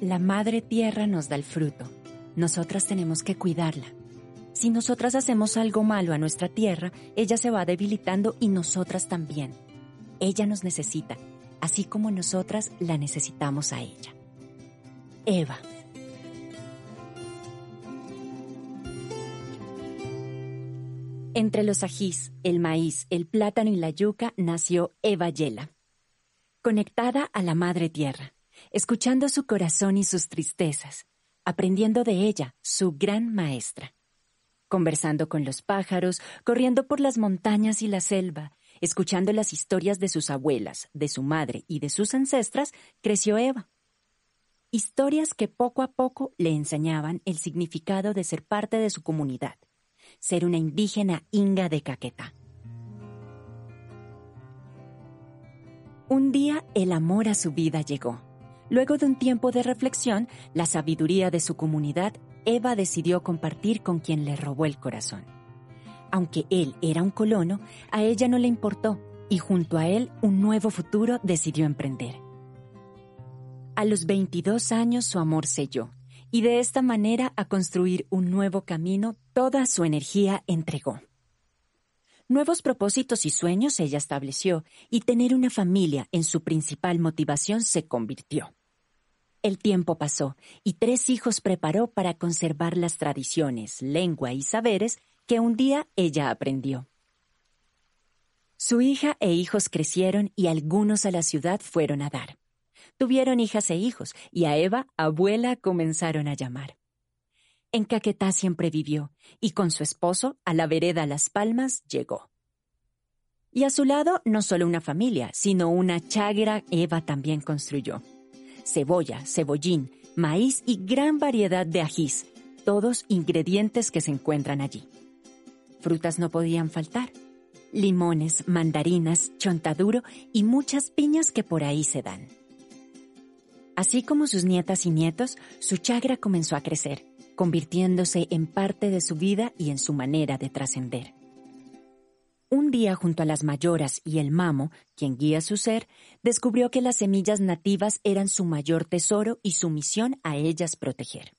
La madre tierra nos da el fruto. Nosotras tenemos que cuidarla. Si nosotras hacemos algo malo a nuestra tierra, ella se va debilitando y nosotras también. Ella nos necesita, así como nosotras la necesitamos a ella. Eva. Entre los ajís, el maíz, el plátano y la yuca nació Eva Yela. Conectada a la madre tierra, escuchando su corazón y sus tristezas, aprendiendo de ella, su gran maestra. Conversando con los pájaros, corriendo por las montañas y la selva, escuchando las historias de sus abuelas, de su madre y de sus ancestras, creció Eva. Historias que poco a poco le enseñaban el significado de ser parte de su comunidad ser una indígena inga de Caquetá. Un día el amor a su vida llegó. Luego de un tiempo de reflexión, la sabiduría de su comunidad, Eva decidió compartir con quien le robó el corazón. Aunque él era un colono, a ella no le importó y junto a él un nuevo futuro decidió emprender. A los 22 años su amor selló y de esta manera a construir un nuevo camino toda su energía entregó. Nuevos propósitos y sueños ella estableció y tener una familia en su principal motivación se convirtió. El tiempo pasó y tres hijos preparó para conservar las tradiciones, lengua y saberes que un día ella aprendió. Su hija e hijos crecieron y algunos a la ciudad fueron a dar. Tuvieron hijas e hijos, y a Eva, abuela, comenzaron a llamar. En Caquetá siempre vivió, y con su esposo, a la vereda Las Palmas, llegó. Y a su lado, no solo una familia, sino una chagra Eva también construyó. Cebolla, cebollín, maíz y gran variedad de ajís, todos ingredientes que se encuentran allí. Frutas no podían faltar. Limones, mandarinas, chontaduro y muchas piñas que por ahí se dan. Así como sus nietas y nietos, su chagra comenzó a crecer, convirtiéndose en parte de su vida y en su manera de trascender. Un día junto a las mayoras y el mamo, quien guía su ser, descubrió que las semillas nativas eran su mayor tesoro y su misión a ellas proteger.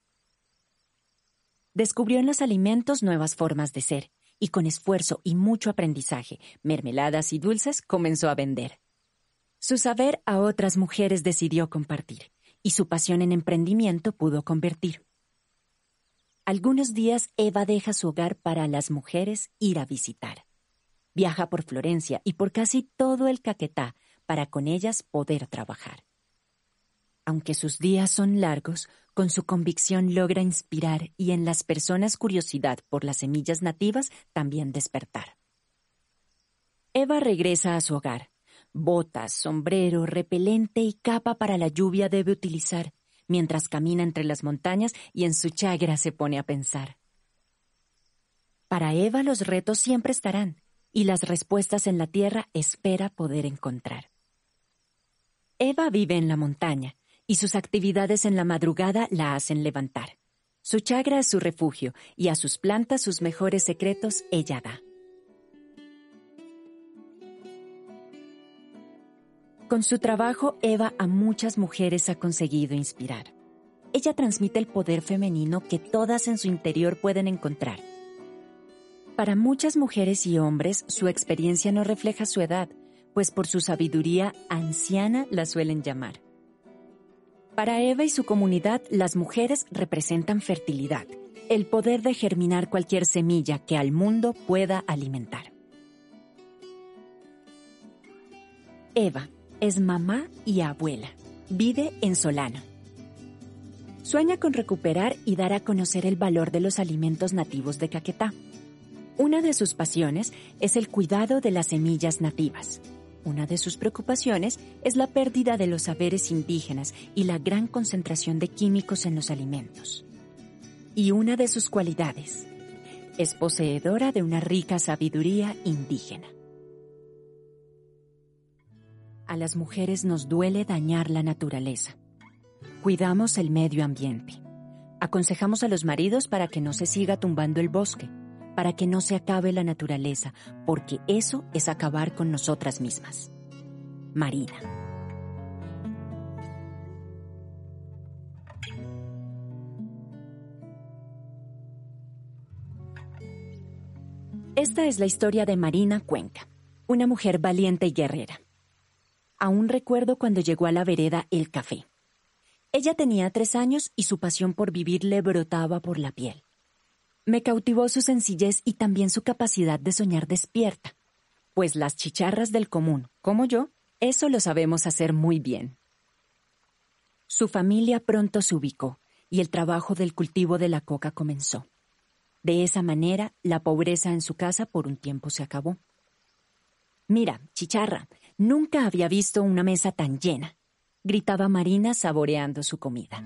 Descubrió en los alimentos nuevas formas de ser, y con esfuerzo y mucho aprendizaje, mermeladas y dulces comenzó a vender. Su saber a otras mujeres decidió compartir y su pasión en emprendimiento pudo convertir. Algunos días Eva deja su hogar para las mujeres ir a visitar. Viaja por Florencia y por casi todo el Caquetá para con ellas poder trabajar. Aunque sus días son largos, con su convicción logra inspirar y en las personas curiosidad por las semillas nativas también despertar. Eva regresa a su hogar, Botas, sombrero, repelente y capa para la lluvia debe utilizar mientras camina entre las montañas y en su chagra se pone a pensar. Para Eva los retos siempre estarán y las respuestas en la tierra espera poder encontrar. Eva vive en la montaña y sus actividades en la madrugada la hacen levantar. Su chagra es su refugio y a sus plantas sus mejores secretos ella da. Con su trabajo, Eva a muchas mujeres ha conseguido inspirar. Ella transmite el poder femenino que todas en su interior pueden encontrar. Para muchas mujeres y hombres, su experiencia no refleja su edad, pues por su sabiduría anciana la suelen llamar. Para Eva y su comunidad, las mujeres representan fertilidad, el poder de germinar cualquier semilla que al mundo pueda alimentar. Eva, es mamá y abuela. Vive en Solano. Sueña con recuperar y dar a conocer el valor de los alimentos nativos de Caquetá. Una de sus pasiones es el cuidado de las semillas nativas. Una de sus preocupaciones es la pérdida de los saberes indígenas y la gran concentración de químicos en los alimentos. Y una de sus cualidades es poseedora de una rica sabiduría indígena. A las mujeres nos duele dañar la naturaleza. Cuidamos el medio ambiente. Aconsejamos a los maridos para que no se siga tumbando el bosque, para que no se acabe la naturaleza, porque eso es acabar con nosotras mismas. Marina. Esta es la historia de Marina Cuenca, una mujer valiente y guerrera. Aún recuerdo cuando llegó a la vereda El Café. Ella tenía tres años y su pasión por vivir le brotaba por la piel. Me cautivó su sencillez y también su capacidad de soñar despierta, pues las chicharras del común, como yo, eso lo sabemos hacer muy bien. Su familia pronto se ubicó y el trabajo del cultivo de la coca comenzó. De esa manera, la pobreza en su casa por un tiempo se acabó. Mira, chicharra, nunca había visto una mesa tan llena, gritaba Marina saboreando su comida.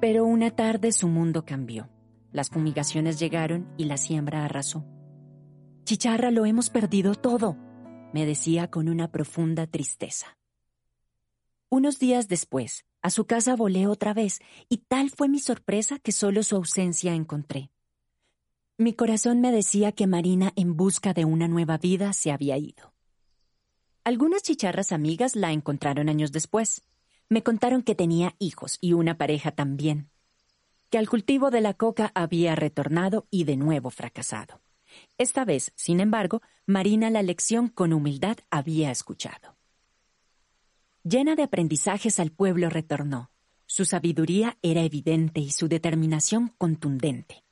Pero una tarde su mundo cambió. Las fumigaciones llegaron y la siembra arrasó. Chicharra, lo hemos perdido todo, me decía con una profunda tristeza. Unos días después, a su casa volé otra vez, y tal fue mi sorpresa que solo su ausencia encontré. Mi corazón me decía que Marina, en busca de una nueva vida, se había ido. Algunas chicharras amigas la encontraron años después. Me contaron que tenía hijos y una pareja también, que al cultivo de la coca había retornado y de nuevo fracasado. Esta vez, sin embargo, Marina la lección con humildad había escuchado. Llena de aprendizajes al pueblo retornó. Su sabiduría era evidente y su determinación contundente.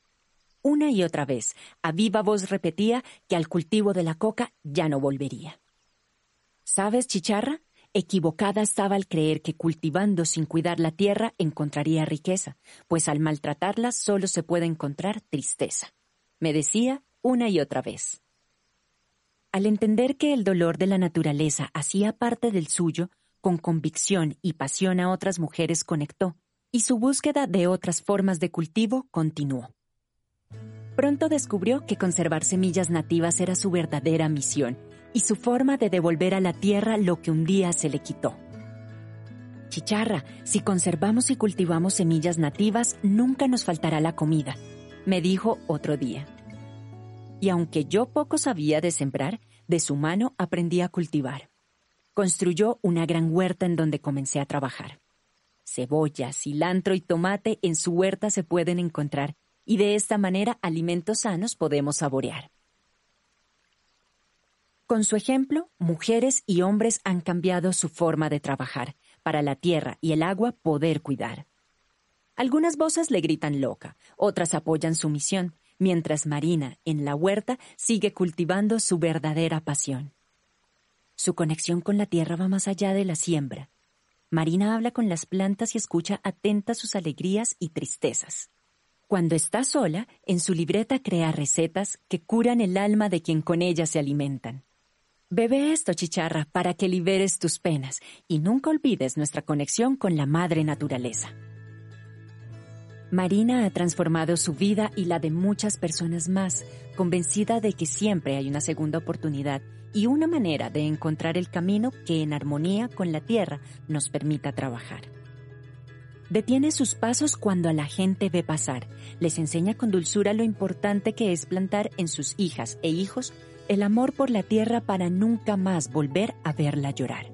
Una y otra vez, a viva voz repetía que al cultivo de la coca ya no volvería. ¿Sabes, chicharra? Equivocada estaba al creer que cultivando sin cuidar la tierra encontraría riqueza, pues al maltratarla solo se puede encontrar tristeza. Me decía una y otra vez. Al entender que el dolor de la naturaleza hacía parte del suyo, con convicción y pasión a otras mujeres conectó, y su búsqueda de otras formas de cultivo continuó. Pronto descubrió que conservar semillas nativas era su verdadera misión y su forma de devolver a la tierra lo que un día se le quitó. Chicharra, si conservamos y cultivamos semillas nativas, nunca nos faltará la comida, me dijo otro día. Y aunque yo poco sabía de sembrar, de su mano aprendí a cultivar construyó una gran huerta en donde comencé a trabajar. Cebolla, cilantro y tomate en su huerta se pueden encontrar y de esta manera alimentos sanos podemos saborear. Con su ejemplo, mujeres y hombres han cambiado su forma de trabajar para la tierra y el agua poder cuidar. Algunas voces le gritan loca, otras apoyan su misión, mientras Marina, en la huerta, sigue cultivando su verdadera pasión. Su conexión con la tierra va más allá de la siembra. Marina habla con las plantas y escucha atenta sus alegrías y tristezas. Cuando está sola, en su libreta crea recetas que curan el alma de quien con ellas se alimentan. Bebe esto, chicharra, para que liberes tus penas y nunca olvides nuestra conexión con la madre naturaleza. Marina ha transformado su vida y la de muchas personas más, convencida de que siempre hay una segunda oportunidad y una manera de encontrar el camino que en armonía con la tierra nos permita trabajar. Detiene sus pasos cuando a la gente ve pasar, les enseña con dulzura lo importante que es plantar en sus hijas e hijos el amor por la tierra para nunca más volver a verla llorar.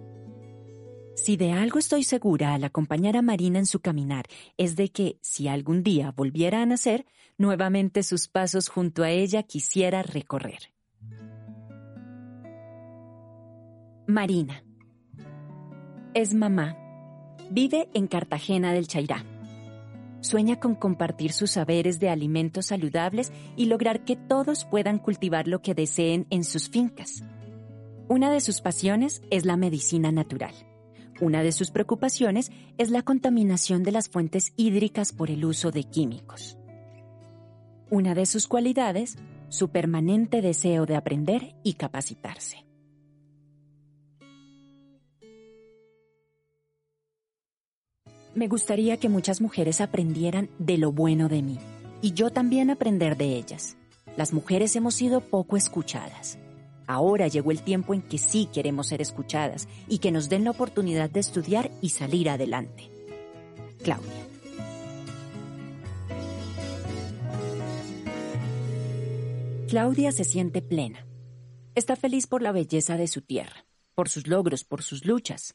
Si de algo estoy segura al acompañar a Marina en su caminar es de que, si algún día volviera a nacer, nuevamente sus pasos junto a ella quisiera recorrer. Marina. Es mamá. Vive en Cartagena del Chairá. Sueña con compartir sus saberes de alimentos saludables y lograr que todos puedan cultivar lo que deseen en sus fincas. Una de sus pasiones es la medicina natural. Una de sus preocupaciones es la contaminación de las fuentes hídricas por el uso de químicos. Una de sus cualidades, su permanente deseo de aprender y capacitarse. Me gustaría que muchas mujeres aprendieran de lo bueno de mí y yo también aprender de ellas. Las mujeres hemos sido poco escuchadas. Ahora llegó el tiempo en que sí queremos ser escuchadas y que nos den la oportunidad de estudiar y salir adelante. Claudia. Claudia se siente plena. Está feliz por la belleza de su tierra, por sus logros, por sus luchas.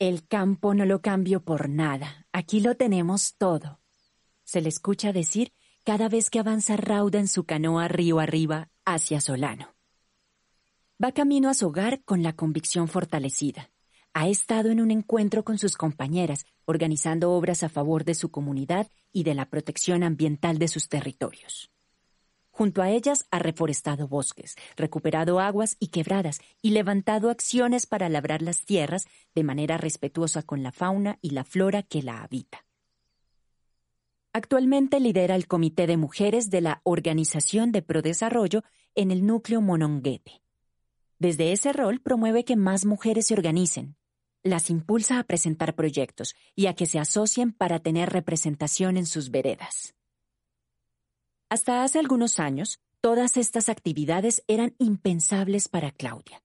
El campo no lo cambio por nada. Aquí lo tenemos todo. Se le escucha decir cada vez que avanza rauda en su canoa río arriba hacia Solano. Va camino a su hogar con la convicción fortalecida. Ha estado en un encuentro con sus compañeras, organizando obras a favor de su comunidad y de la protección ambiental de sus territorios. Junto a ellas ha reforestado bosques, recuperado aguas y quebradas y levantado acciones para labrar las tierras de manera respetuosa con la fauna y la flora que la habita. Actualmente lidera el Comité de Mujeres de la Organización de Prodesarrollo en el núcleo Mononguete. Desde ese rol promueve que más mujeres se organicen, las impulsa a presentar proyectos y a que se asocien para tener representación en sus veredas. Hasta hace algunos años, todas estas actividades eran impensables para Claudia.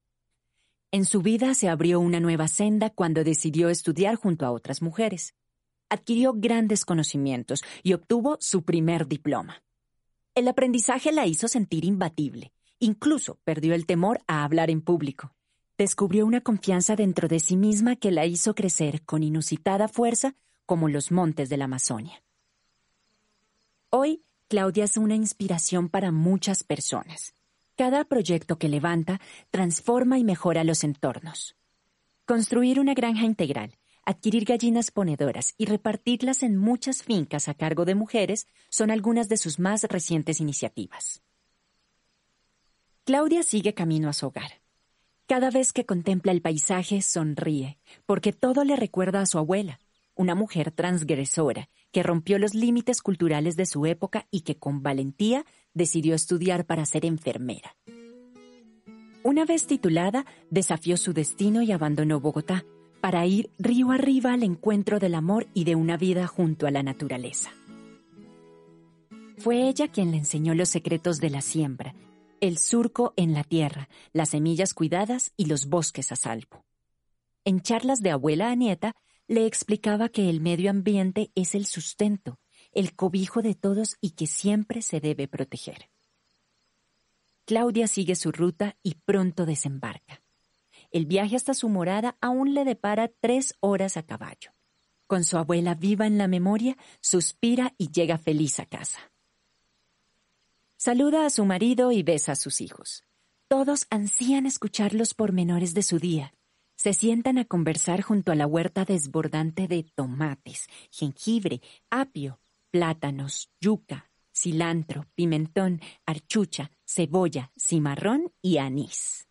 En su vida se abrió una nueva senda cuando decidió estudiar junto a otras mujeres. Adquirió grandes conocimientos y obtuvo su primer diploma. El aprendizaje la hizo sentir imbatible. Incluso perdió el temor a hablar en público. Descubrió una confianza dentro de sí misma que la hizo crecer con inusitada fuerza como los montes de la Amazonia. Hoy Claudia es una inspiración para muchas personas. Cada proyecto que levanta transforma y mejora los entornos. Construir una granja integral, adquirir gallinas ponedoras y repartirlas en muchas fincas a cargo de mujeres son algunas de sus más recientes iniciativas. Claudia sigue camino a su hogar. Cada vez que contempla el paisaje sonríe, porque todo le recuerda a su abuela, una mujer transgresora que rompió los límites culturales de su época y que con valentía decidió estudiar para ser enfermera. Una vez titulada, desafió su destino y abandonó Bogotá para ir río arriba al encuentro del amor y de una vida junto a la naturaleza. Fue ella quien le enseñó los secretos de la siembra, el surco en la tierra, las semillas cuidadas y los bosques a salvo. En charlas de abuela a nieta, le explicaba que el medio ambiente es el sustento, el cobijo de todos y que siempre se debe proteger. Claudia sigue su ruta y pronto desembarca. El viaje hasta su morada aún le depara tres horas a caballo. Con su abuela viva en la memoria, suspira y llega feliz a casa. Saluda a su marido y besa a sus hijos. Todos ansían escuchar los pormenores de su día, se sientan a conversar junto a la huerta desbordante de tomates, jengibre, apio, plátanos, yuca, cilantro, pimentón, archucha, cebolla, cimarrón y anís.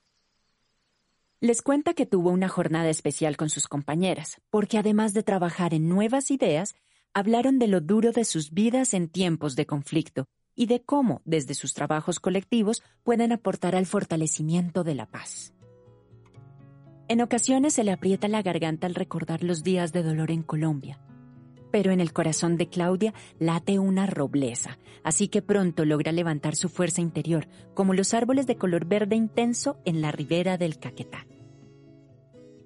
Les cuenta que tuvo una jornada especial con sus compañeras, porque además de trabajar en nuevas ideas, hablaron de lo duro de sus vidas en tiempos de conflicto y de cómo, desde sus trabajos colectivos, pueden aportar al fortalecimiento de la paz. En ocasiones se le aprieta la garganta al recordar los días de dolor en Colombia. Pero en el corazón de Claudia late una robleza, así que pronto logra levantar su fuerza interior, como los árboles de color verde intenso en la ribera del Caquetá.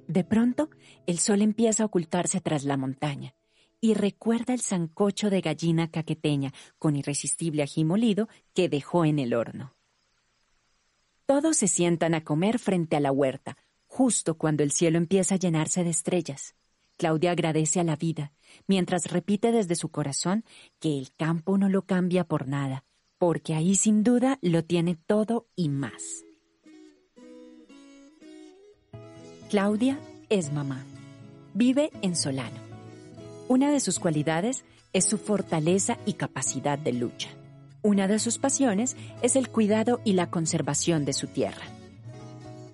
De pronto, el sol empieza a ocultarse tras la montaña y recuerda el sancocho de gallina caqueteña con irresistible ají molido que dejó en el horno. Todos se sientan a comer frente a la huerta, justo cuando el cielo empieza a llenarse de estrellas. Claudia agradece a la vida, mientras repite desde su corazón que el campo no lo cambia por nada, porque ahí sin duda lo tiene todo y más. Claudia es mamá. Vive en Solano. Una de sus cualidades es su fortaleza y capacidad de lucha. Una de sus pasiones es el cuidado y la conservación de su tierra.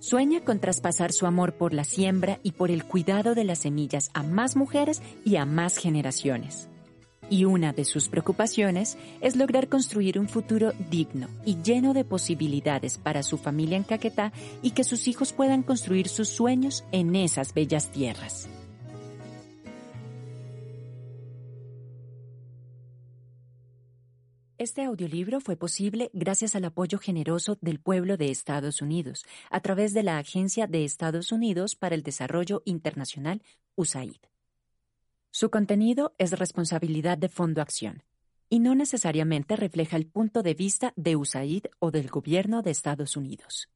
Sueña con traspasar su amor por la siembra y por el cuidado de las semillas a más mujeres y a más generaciones. Y una de sus preocupaciones es lograr construir un futuro digno y lleno de posibilidades para su familia en Caquetá y que sus hijos puedan construir sus sueños en esas bellas tierras. Este audiolibro fue posible gracias al apoyo generoso del pueblo de Estados Unidos a través de la Agencia de Estados Unidos para el Desarrollo Internacional, USAID. Su contenido es responsabilidad de Fondo Acción y no necesariamente refleja el punto de vista de USAID o del Gobierno de Estados Unidos.